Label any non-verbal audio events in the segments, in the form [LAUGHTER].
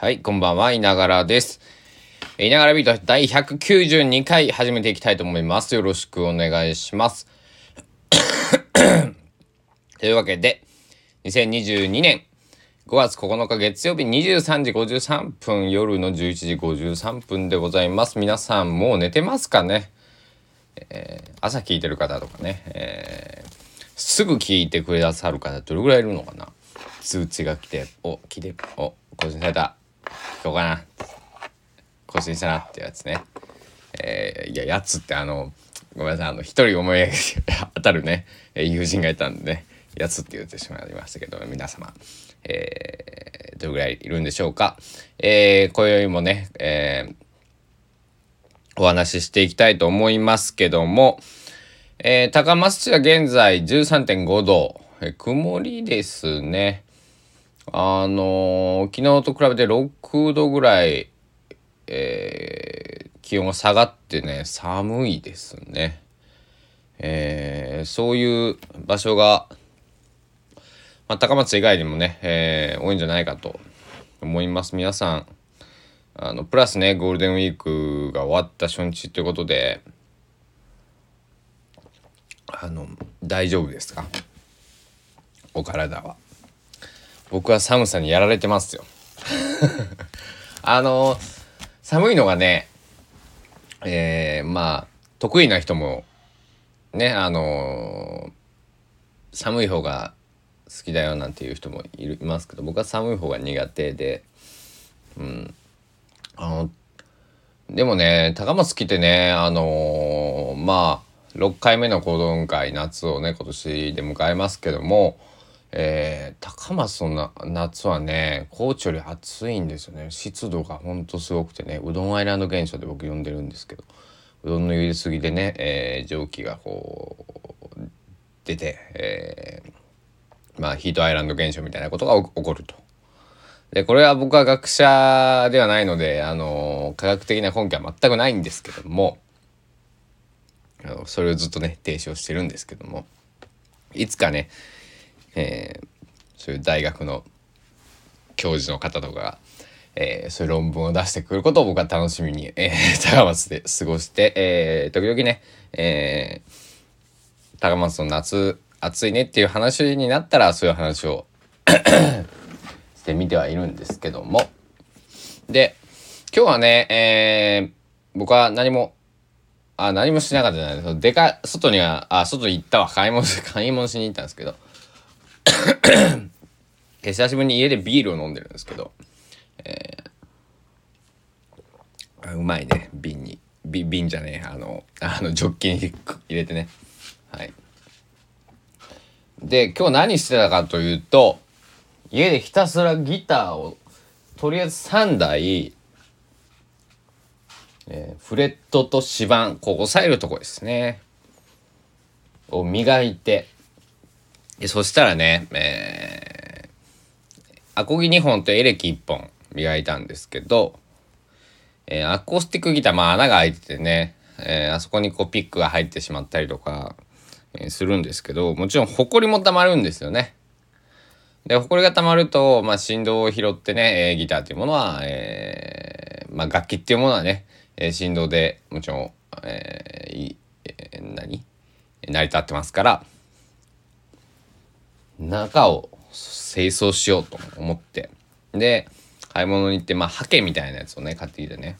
はい、こんばんは、いながらです。いながらビート第192回始めていきたいと思います。よろしくお願いします。[COUGHS] というわけで、2022年5月9日月曜日23時53分、夜の11時53分でございます。皆さんもう寝てますかね、えー、朝聞いてる方とかね、えー、すぐ聞いてくださる方どれぐらいいるのかな？通知が来て、お、聞いて、お、更新された。こうかな。更新したなってやつね。えー、いや、やつってあの、ごめんなさい、あの、一人思い [LAUGHS] 当たるね、友人がいたんでね、やつって言ってしまいましたけど、皆様、えー、どれぐらいいるんでしょうか。えー、今宵もね、えー、お話ししていきたいと思いますけども、えー、高松市は現在13.5度、えー、曇りですね。あのー、昨日と比べて6度ぐらい、えー、気温が下がってね、寒いですね。えー、そういう場所が、まあ、高松以外にもね、えー、多いんじゃないかと思います。皆さん、あの、プラスね、ゴールデンウィークが終わった初日ということで、あの、大丈夫ですか？お体は。僕は寒さにやられてますよ。[LAUGHS] あの寒いのがねえー、まあ得意な人もねあの寒い方が好きだよなんていう人もいますけど僕は寒い方が苦手でうん。あのでもね高松来てねあの、まあ6回目の講談会夏をね今年で迎えますけどもえー、高松の夏はね高知より暑いんですよね湿度がほんとすごくてねうどんアイランド現象で僕呼んでるんですけどうどんの茹ですぎでね、えー、蒸気がこう出て、えー、まあヒートアイランド現象みたいなことが起こると。でこれは僕は学者ではないので、あの科学的な根拠は全くないんですけどもあのそれをずっとね提唱してるんですけどもいつかねえー、そういう大学の教授の方とかが、えー、そういう論文を出してくることを僕は楽しみに、えー、[LAUGHS] 高松で過ごして、えー、時々ね、えー、高松の夏暑いねっていう話になったらそういう話を [COUGHS] してみてはいるんですけども。で今日はね、えー、僕は何もあ何もしなかったじゃないですか。でか外にはあ外に行ったわ。買い物買い物しに行ったんですけど。[COUGHS] 久しぶりに家でビールを飲んでるんですけど、えー、うまいね。瓶に。瓶じゃねえ。あのあのジョッキに入れてね。はい。で今日何してたかというと家でひたすらギターをとりあえず3台、えー、フレットと指板こう押さえるとこですね。を磨いてそしたらね、えー、アコギ2本とエレキ1本磨いたんですけど、えー、アコースティックギター、まあ穴が開いててね、えー、あそこにこうピックが入ってしまったりとか、え、するんですけど、もちろんホコリも溜まるんですよね。で、ホコリが溜まると、まあ振動を拾ってね、え、ギターっていうものは、え、まあ楽器っていうものはね、え、振動でもちろん、えー、えー、何？成り立ってますから、中を清掃しようと思って。で買い物に行ってまあハケみたいなやつをね買ってきてね。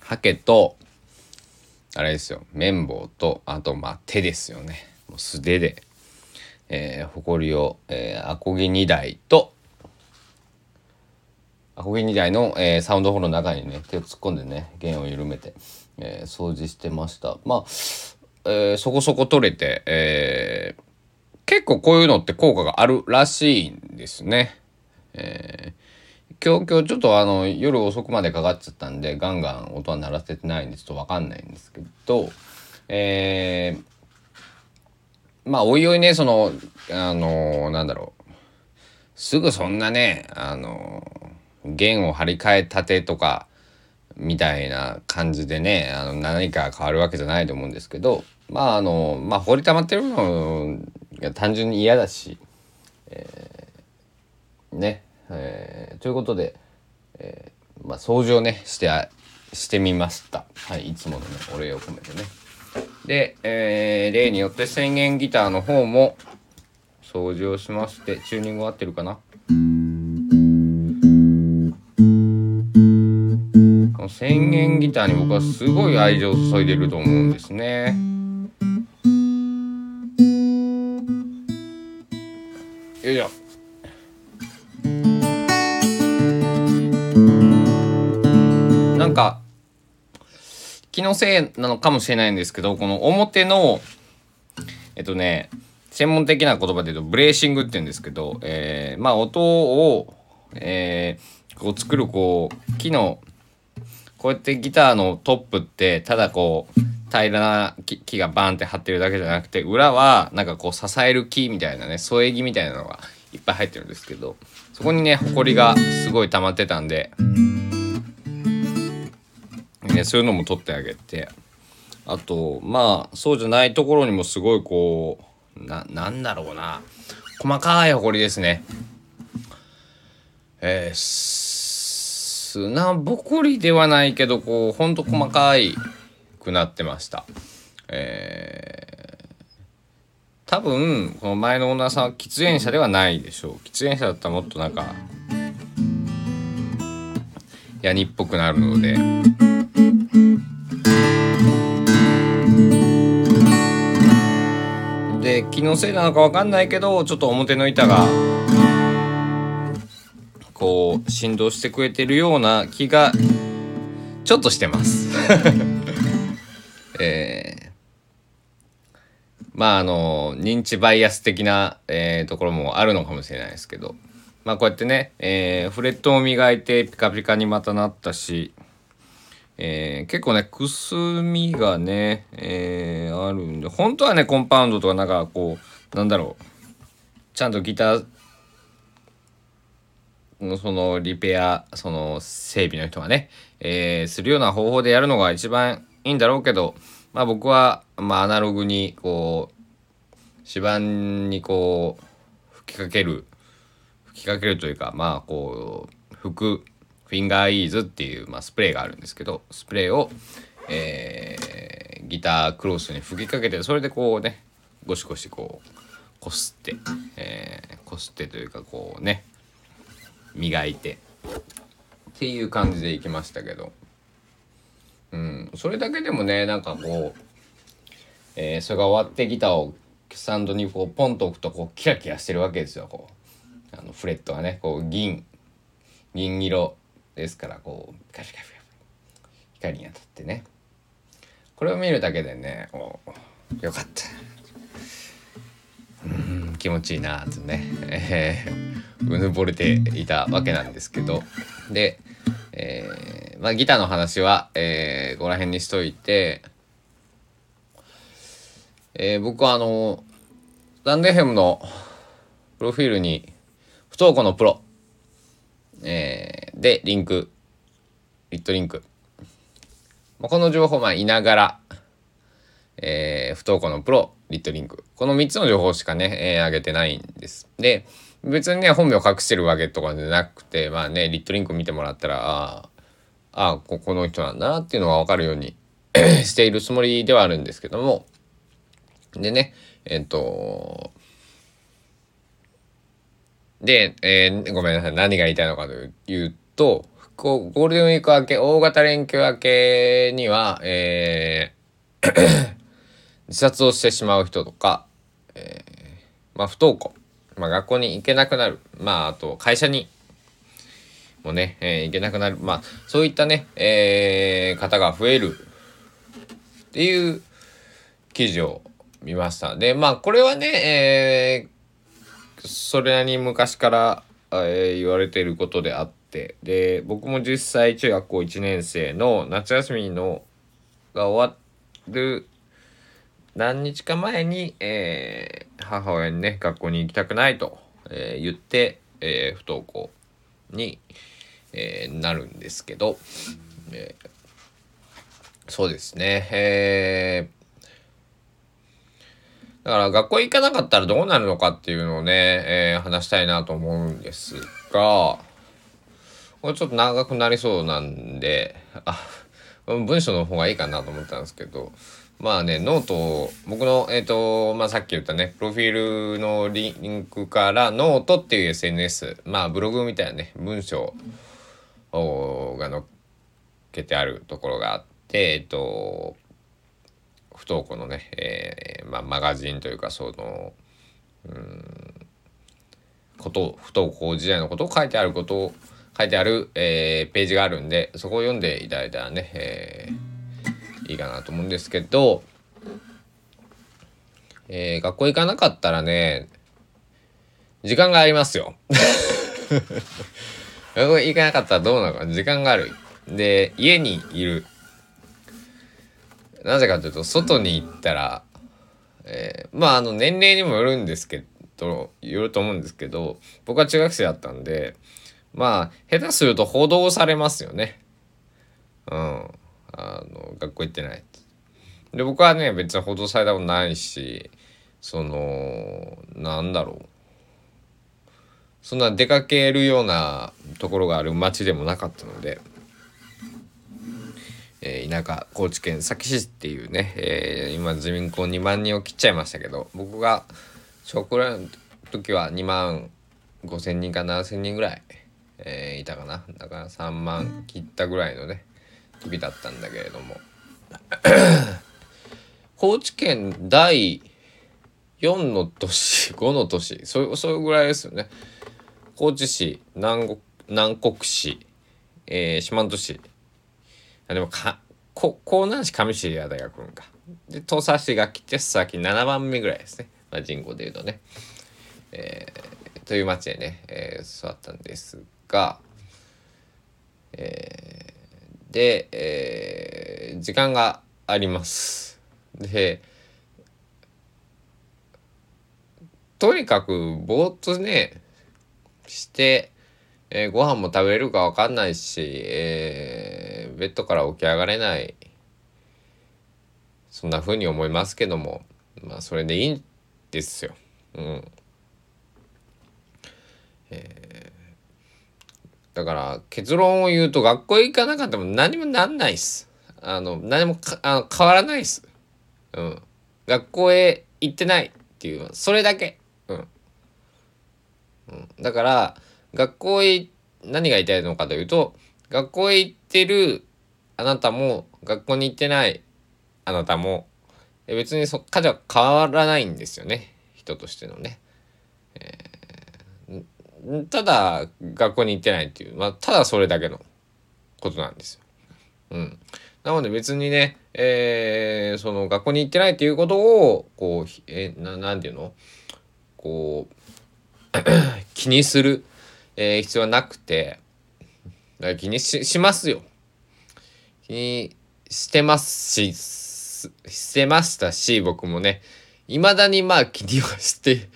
ハケとあれですよ。綿棒とあとまあ手ですよね。もう素手で、えー、ほこりを、えー、アコギ2台とアコギ2台の、えー、サウンドホールの中にね手を突っ込んでね弦を緩めて、えー、掃除してました。まあ、えー、そこそこ取れて、えー、結構こういうのって効果があるらしいんですね。えー、今日今日ちょっとあの夜遅くまでかかっちゃったんでガンガン音は鳴らせてないんでちょっとわかんないんですけど、えー、まあおいおいねそのあのなんだろうすぐそんなねあの弦を張り替えたてとかみたいな感じでねあの何か変わるわけじゃないと思うんですけどまああのまあ掘り溜まってるのが単純に嫌だし、えー、ね、えー、ということでえー、まあ、掃除をねしてしてみました。はいいつものねお礼を込めてね。で、えー、例によって1000円ギターの方も掃除をしましてチューニング合ってるかな？この1000円ギターに僕はすごい愛情を注いでると思うんですね。気のせいなのかもしれないんですけどこの表のえっとね専門的な言葉で言うとブレーシングって言うんですけど、えー、まあ音を、えー、こう作るこう木のこうやってギターのトップってただこう平らな木がバーンって張ってるだけじゃなくて裏はなんかこう支える木みたいなね添え木みたいなのがいっぱい入ってるんですけどそこにねほこりがすごい溜まってたんで、ね、そういうのも取ってあげてあとまあそうじゃないところにもすごいこうななんだろうな細かいほこりですね。えー、砂ぼこりではないけどこうほんと細かいくなってました。えー、多分この前のオーナーさんは喫煙者ではないでしょう喫煙者だったらもっとなんかヤニっぽくなるので。で気のせいなのか分かんないけどちょっと表の板がこう振動してくれてるような気がちょっとしてます。[LAUGHS] えー、まああの認知バイアス的な、えー、ところもあるのかもしれないですけど。まあこうやってね、えー、フレットを磨いてピカピカにまたなったし、えー、結構ねくすみがね、えー、あるんで本当はねコンパウンドとかなんかこうなんだろうちゃんとギターのそのリペアその整備の人がね、えー、するような方法でやるのが一番いいんだろうけど、まあ僕は、まあアナログにこう、指板にこう、吹きかける、吹きかけるというか、まあこう、吹く、フィンガーイーズっていう、まあ、スプレーがあるんですけど、スプレーを、えー、ギタークロスに吹きかけて、それでこうね、ゴシゴシこう、こすって、えー、こすってというかこうね、磨いて、っていう感じでいきましたけど、うん、それだけでもねなんかこう、えー、それが終わってギターをスタンドにこうポンと置くとこうキラキラしてるわけですよこう。あのフレットがねこう銀銀色。ですからこうカシカシ光に当たってね。これを見るだけでねおよかった。うん気持ちいいなってね、えー、うぬぼれていたわけなんですけど。でえー、まあギターの話は、えー、ここら辺にしといて、えー、僕はあの、ランデヘムのプロフィールに、不登校のプロ、えー、で、リンク、リットリンク。ま、この情報、まあ、いながら、えー、不登校のプロ、リットリンク。この3つの情報しかね、えー、上げてないんです。で、別にね、本名隠してるわけとかじゃなくて、まあね、リットリンク見てもらったら、ああ、ここの人なんだなっていうのがわかるように [COUGHS] しているつもりではあるんですけども、でね、えっ、と、で、えー、ごめんなさい、何が言いたいのかというと、ゴールデンウィーク明け、大型連休明けには、えー [COUGHS] 自殺をしてしまう人とか、えー、まあ不登校。まあ、学校に行けなくなる。まあ、あと、会社にもね、えー、行けなくなる。まあ、そういったね、えー、方が増えるっていう記事を見ました。で、まあ、これはね、えー、それなりに昔から、えー、言われていることであって、で、僕も実際中学校1年生の夏休みのが終わる何日か前に、えー、母親にね、学校に行きたくないと、えー、言って、えー、不登校に、え、なるんですけど、え、そうですね、え、だから学校行かなかったらどうなるのかっていうのをね、え、話したいなと思うんですが、これちょっと長くなりそうなんであ文章の方がいいかなと思ったんですけどまあねノートを僕のえっ、ー、とまあさっき言ったねプロフィールのリンクからノートっていう SNS まあブログみたいなね文章が載っけてあるところがあってえっ、ー、と不登校のね、えーまあ、マガジンというかそのうんこと不登校時代のことを書いてあることを書いてある、えー、ページがあるんでそこを読んでいただいたらね、えー、いいかなと思うんですけど、えー、学校行かなかったらね時間がありますよ。[LAUGHS] 学校行かなかったらどうなのか時間がある。で家にいる。なぜかというと外に行ったら、えー、まああの年齢にもよるんですけどよると思うんですけど僕は中学生だったんでまあ下手すると報道されますよね。うん。あの学校行ってない。で僕はね別に報道されたことないしそのなんだろうそんな出かけるようなところがある町でもなかったので。えー、田舎高知県佐喜市っていうね、えー、今自民公2万人を切っちゃいましたけど僕が小学校の時は2万5,000人か7,000人ぐらい、えー、いたかな？だから3万切ったぐらいのね時だったんだけれども。[COUGHS] 高知県第4の都市 [LAUGHS] 5の都市そうそういうぐらいですよね。高知市南国南国市、えー、四万十市。あでもかこ江南市上市や大学か。で土佐市が来て先7番目ぐらいですね、まあ、人口でいうとね、えー、という町でね、えー、育ったんですが、えー、で、えー、時間があります。でとにかくぼーっとねしてえー、ご飯も食べれるか分かんないし、えー、ベッドから起き上がれない。そんな風に思いますけどもまあそれでいいんですよ。うん。えー、だから結論を言うと学校行かなかったも何もなんないっす。あの何もあの変わらないっす。うん。学校へ行ってないっていうそれだけ。うん。うん、だから学校へ何が言いたいのかというと学校へ行ってるあなたも学校に行ってないあなたも別にそっかじゃ変わらないんですよね人としてのね。えー、ただ学校に行ってないっていう、まあ、ただそれだけのことなんですよ。うん、なので別にね、えー、その学校に行ってないっていうことをこう、えー、なていうの？こう [COUGHS] 気にするえー、必要はなくて、気にししますよ。気にしてますし、してましたし、僕もね、未だにまあ気にはして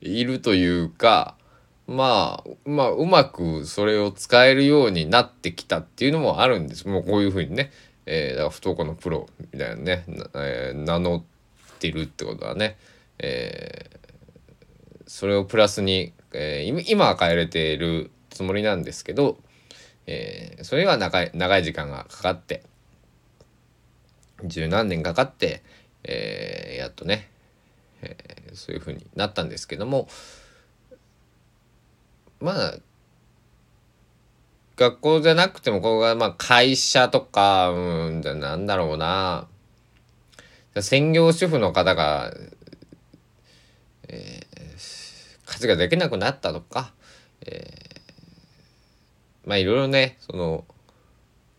いるというか、まあ、まあ、うまくそれを使えるようになってきたっていうのもあるんです。もうこういうふうにね、えー、だから不登校のプロみたいなね、えー、名乗ってるってことはね、えー、それをプラスにえー、今は変えれているつもりなんですけど、えー、それは長い長い時間がかかって十何年かかって、えー、やっとね、えー、そういうふうになったんですけどもまあ学校じゃなくてもここがまあ会社とかうんなんだろうな専業主婦の方が、え活ができなくなったとか、えー、まあいろいろねその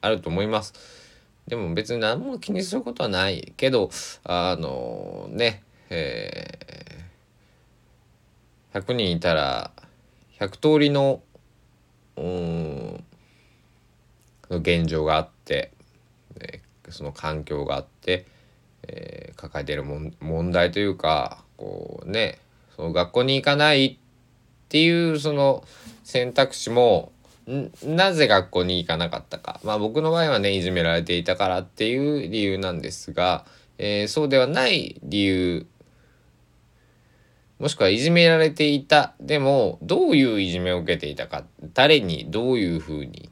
あると思います。でも別に何も気にすることはないけどあのねえー、100人いたら100通りの現状があって、その環境があって、えー、抱えている問題というかこうねその学校に行かないっていうその選択肢もなぜ学校に行かなかったか。まあ僕の場合はねいじめられていたからっていう理由なんですが、えー、そうではない理由もしくはいじめられていた。でもどういういじめを受けていたか。誰にどういうふうに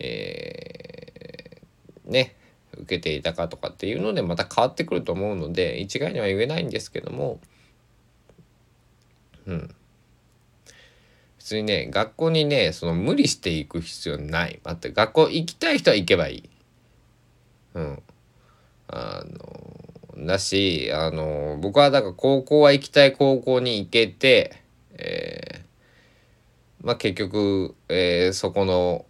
えー、ね受けていたかとかっていうのでまた変わってくると思うので一概には言えないんですけども。うん。普通にね学校にねその無理していく必要ない。待って学校行きたい人は行けばいい。うん。あのだしあの僕はだから高校は行きたい高校に行けてえー、まあ結局、えー、そこの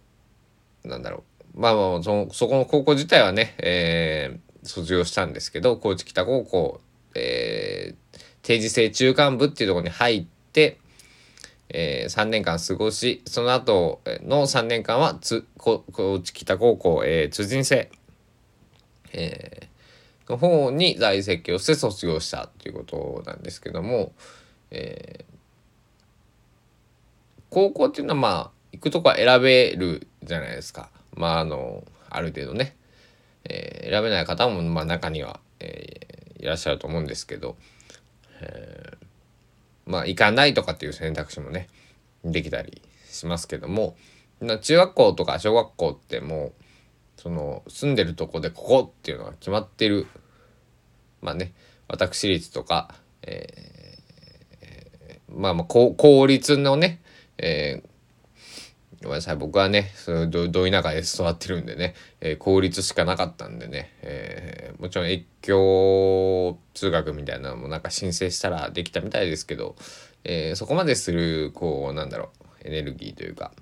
なんだろうまあまあそのそこの高校自体はね、えー、卒業したんですけど高知北高校、えー、定時制中間部っていうところに入って、えー、3年間過ごしその後の3年間はつ高知北高校、えー、通人制、えー、の方に在籍をして卒業したっていうことなんですけども、えー、高校っていうのはまあ行くとこは選べるじゃないですか。まああのある程度ね、えー、選べない方もまあ中には、えー、いらっしゃると思うんですけど、えー、まあ行かないとかっていう選択肢もねできたりしますけども中学校とか小学校ってもうその住んでるとこでここっていうのが決まってる。まあね私立とか、えー、まあまあ公立のね、えーごめんなさい僕はねそどど田舎で育ってるんでね、えー、公立しかなかったんでね、えー、もちろん越境通学みたいなのもなんか申請したらできたみたいですけど、えー、そこまでするこうなんだろうエネルギーというか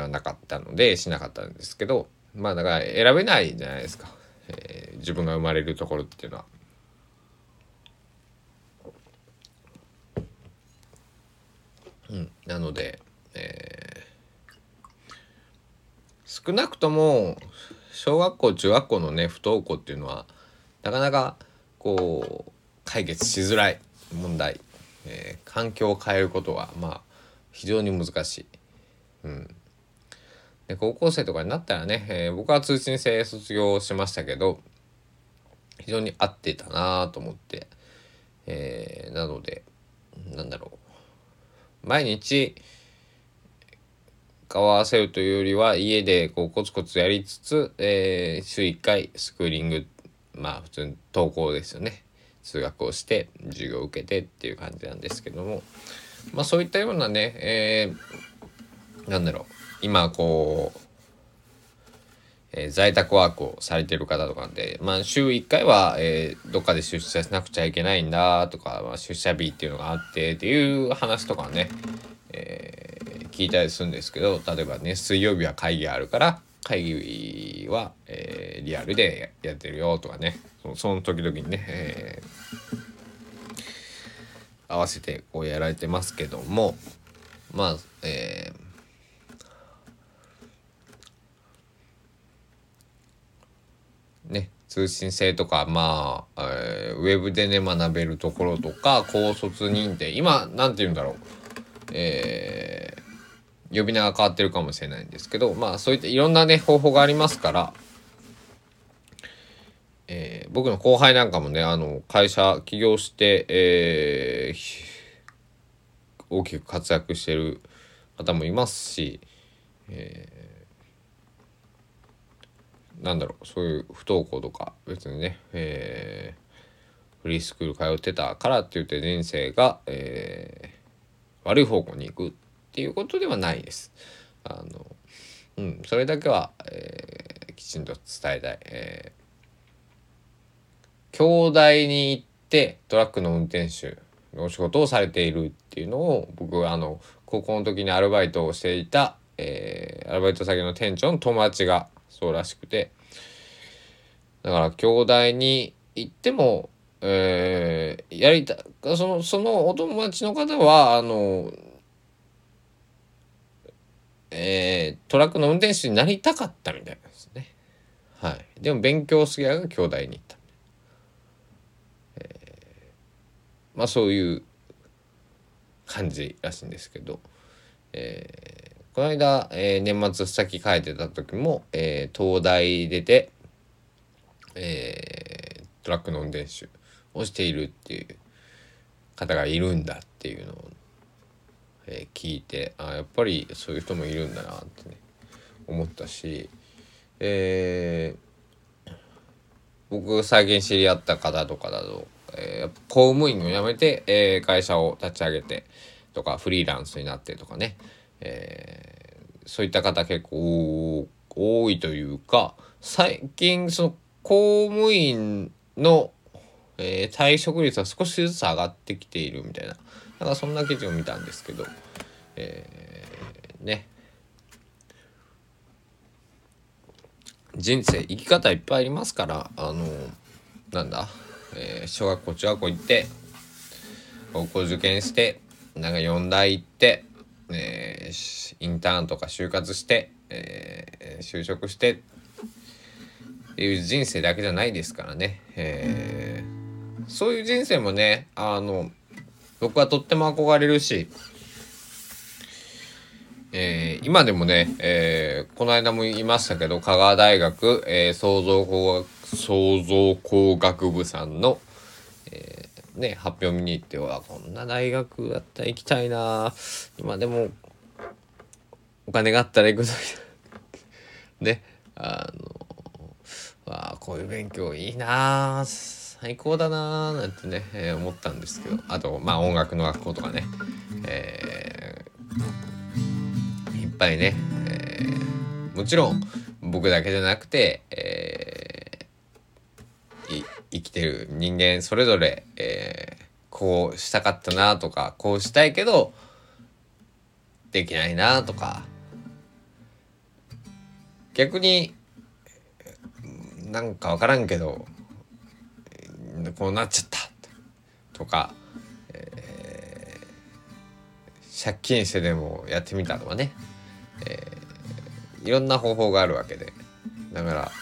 はなかったのでしなかったんですけどまあだから選べないじゃないですか、えー、自分が生まれるところっていうのは。うん、なのでえー、少なくとも小学校中学校のね不登校っていうのはなかなかこう解決しづらい問題、えー、環境を変えることはまあ非常に難しい。うんで高校生とかになったらね、えー、僕は通信制卒業しましたけど非常に合ってたなと思って、えー、なのでなんだろう。毎日顔合わせるというよりは家でこうコツコツやりつつ、えー、週1回スクーリングまあ普通に登校ですよね。通学をして授業を受けてっていう感じなんですけども。まあそういったようなね、えー、なんだろう。今こう、えー、在宅ワークをされてる方とかでまあ週1回は、えー、どっかで出社しなくちゃいけないんだとか、まあ、出社日っていうのがあってっていう話とかね、えー聞いたりするんですけど例えばね水曜日は会議あるから会議は、え、リアルでやってるよとかねその時々にね、え、合わせてこうやられてますけどもまあえー、ね通信制とかまあ、えー、ウェブでね学べるところとか高卒認定。今何て言うんだろう。えー呼び名が変わってるかもしれないんですけどまあそういったいろんなね方法がありますから、えー、僕の後輩なんかもねあの会社起業して、えー、大きく活躍してる方もいますし、えー、なんだろうそういう不登校とか別にね、えー、フリースクール通ってたからって言って人生が、えー、悪い方向に行くっていうことではないです。あのうん、それだけは、えー、きちんと伝えたい。えー、兄弟に行ってトラックの運転手のお仕事をされているっていうのを僕あの高校の時にアルバイトをしていた、えー、アルバイト先の店長の友達がそうらしくてだから兄弟に行っても、えー、やりたそのそのお友達の方はあのえー、トラックの運転手になりたかったみたいなんですね。はい。でも勉強すぎやが兄弟に行った。えー、まあそういう感じらしいんですけど、えー、この間、えー、年末先帰ってた時も、えー、東大出て、えー、トラックの運転手をしているっていう方がいるんだっていうのをえー、聞いてあやっぱりそういう人もいるんだなってね思ったし、えー、僕最近知り合った方とかだと、えー、公務員を辞めて、えー、会社を立ち上げてとかフリーランスになってとかね、えー、そういった方結構多いというか最近その公務員の、えー、退職率は少しずつ上がってきているみたいななんかそんな記事を見たんですけど、えー、ね。人生生き方いっぱいありますからあのなんだ、えー、小学校中学校行って高校受験してなんか4大行って、えー、インターンとか就活して、えー、就職してっていう人生だけじゃないですからね、えー、そういう人生もねあの僕はとっても憧れるしえー、今でもね、えー、この間も言いましたけど香川大学、え、創造工学創造工学部さんの、ね、発表見に行ってはこんな大学だったら行きたいな。今でもお金があったら行くぞねあのわあこういう勉強いいな最高だなーなんてね、えー、思ったんですけど。あとまあ音楽の学校とかね、えーぱりね、えー、もちろん僕だけじゃなくて、えー、生きてる人間それぞれ、えー、こうしたかったなとかこうしたいけどできないなとか。逆になんか分からんけどこうなっちゃったとか、えー、借金してでもやってみたとかね。えー、いろんな方法があるわけで。だから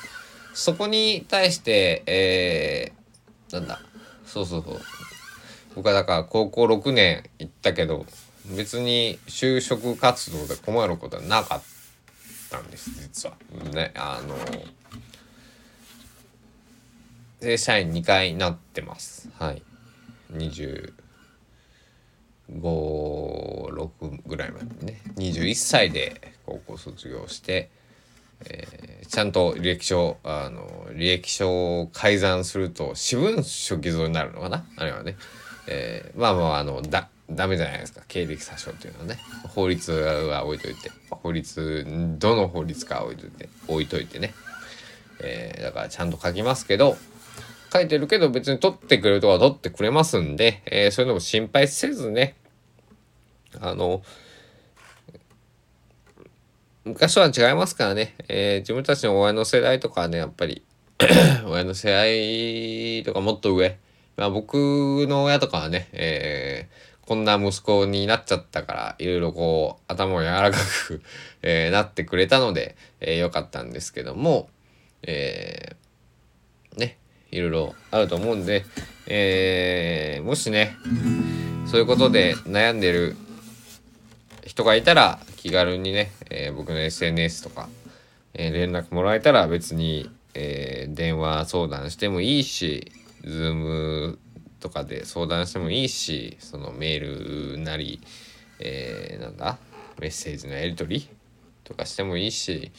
そこに対してえー、なんだ？そうそうそう僕はだから高校6年行ったけど別に就職活動で困ることはなかったんです実は。ねあの正社員2回なってます。はい。25、6ぐらいまでね21歳で高校卒業して、えー、ちゃんと履歴書あの履歴書を改ざんすると私文書偽造になるのかな？あれはね、えー、まあまああのだダメじゃないですか。経歴詐称っていうのはね。法律は置いといて。法律どの法律か置いといて。置いといてね、えー、だからちゃんと書きますけど書いてるけど別に取ってくれるとは取ってくれますんで、えー、そういうのも心配せずね、あの、昔は違いますからね、えー、自分たちの親の世代とかね、やっぱり [CLEARS THROAT] 親の世代とかもっと上、まあ、僕の親とかはね、えー、こんな息子になっちゃったから、いろいろこう、頭を柔らかくえー、なってくれたので、えー、よかったんですけども、えー、ね、いろいろあると思うんで、えー、もしね、そういうことで悩んでる人がいたら気軽にね、えー、僕の SNS とか、えー、連絡もらえたら別に、えー、電話相談してもいいし Zoom とかで相談してもいいしそのメールなり、えー、なんだメッセージのやり取りとかしてもいいし、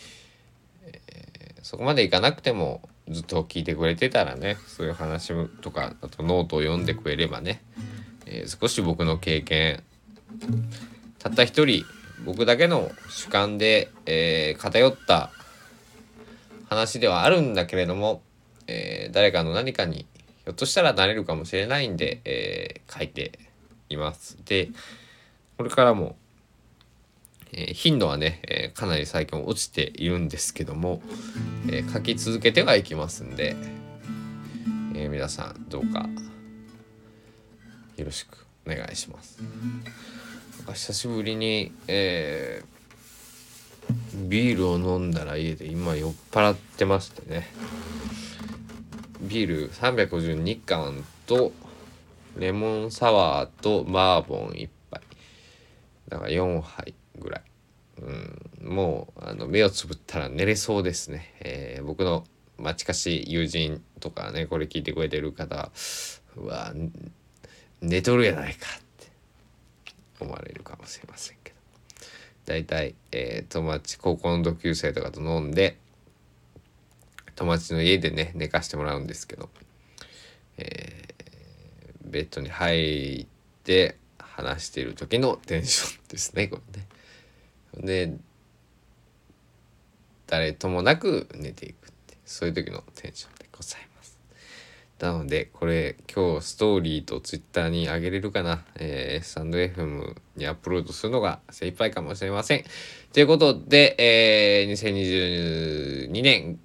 え、そこまでいかなくてもずっと聞いてくれてたらねそういう話とかあとノートを読んでくれればね、え、少し僕の経験たった一人僕だけの主観で、えー、偏った話ではあるんだけれども、えー、誰かの何かにひょっとしたらなれるかもしれないんで、えー、書いています。でこれからも、え頻度はね、えかなり最近落ちているんですけども、え書き続けてはいきますんで、え皆さんどうかよろしくお願いします。久しぶりに、えー、ビールを飲んだら家で今酔っ払ってましてね。ビール350日缶とレモンサワーとバーボン1杯。だから4杯ぐらい、うん、もうあの目をつぶったら寝れそうですね、えー、僕の、まあ、近しい友人とかねこれ聞いてくれてる方は寝とるやないか。っ思われるかもしれませんけど大体、えー、友達高校の同級生とかと飲んで友達の家でね寝かしてもらうんですけど、えー、ベッドに入って話している時のテンションですねこれね。で誰ともなく寝ていくってそういう時のテンションでございます。なのでこれ今日ストーリーとツイッターに上げれるかな、えー、スタンド FM にアップロードするのが精一杯かもしれません。ということで、えー、2022年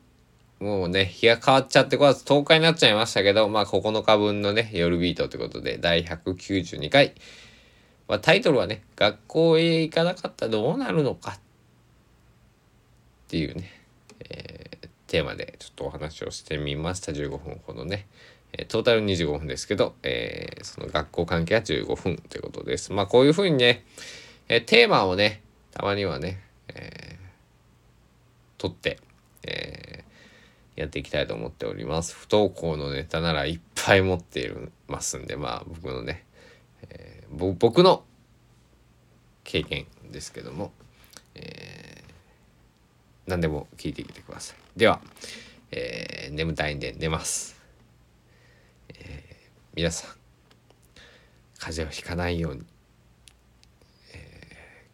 もうね、日が変わっちゃって5月10日になっちゃいましたけど、まあ9日分のね、夜ビートということで、第192回。まあ、タイトルはね、学校へ行かなかったらどうなるのかっていうね、えー、テーマでちょっとお話をしてみました。15分ほどね。えトータル25分ですけど、えー、その学校関係は15分ということです。まあこういうふうにね、えー、テーマをね、たまにはね、えー、取って、えー、やっていきたいと思っております。不登校のネタならいっぱい持っていますんで、まあ僕のね、えー、僕の経験ですけども、えー、何でも聞いてきてください。では、えー、眠たいんで寝ます。えー、皆さん、風邪をひかないように、え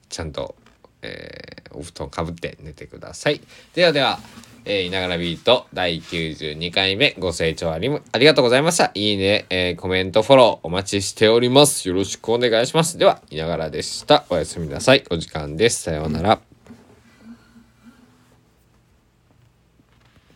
ー、ちゃんと、えー、お布団かぶって寝てください。ではでは、えー、いながらビート第92回目ご清聴ありありがとうございました。いいね、えー、コメント、フォローお待ちしております。よろしくお願いします。では、いながらでした。おやすみなさい。お時間です。さようなら。